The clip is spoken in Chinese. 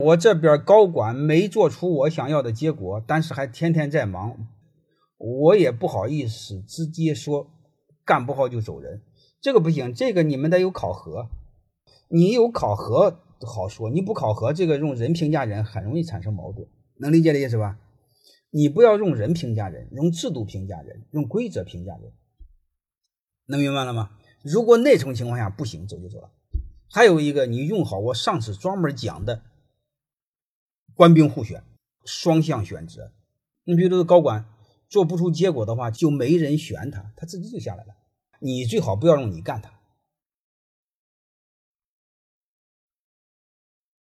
我这边高管没做出我想要的结果，但是还天天在忙，我也不好意思直接说干不好就走人，这个不行，这个你们得有考核，你有考核好说，你不考核，这个用人评价人很容易产生矛盾，能理解这意思吧？你不要用人评价人，用制度评价人，用规则评价人，能明白了吗？如果那种情况下不行，走就走了。还有一个，你用好我上次专门讲的。官兵互选，双向选择。你比如说高管做不出结果的话，就没人选他，他自己就下来了。你最好不要用你干他。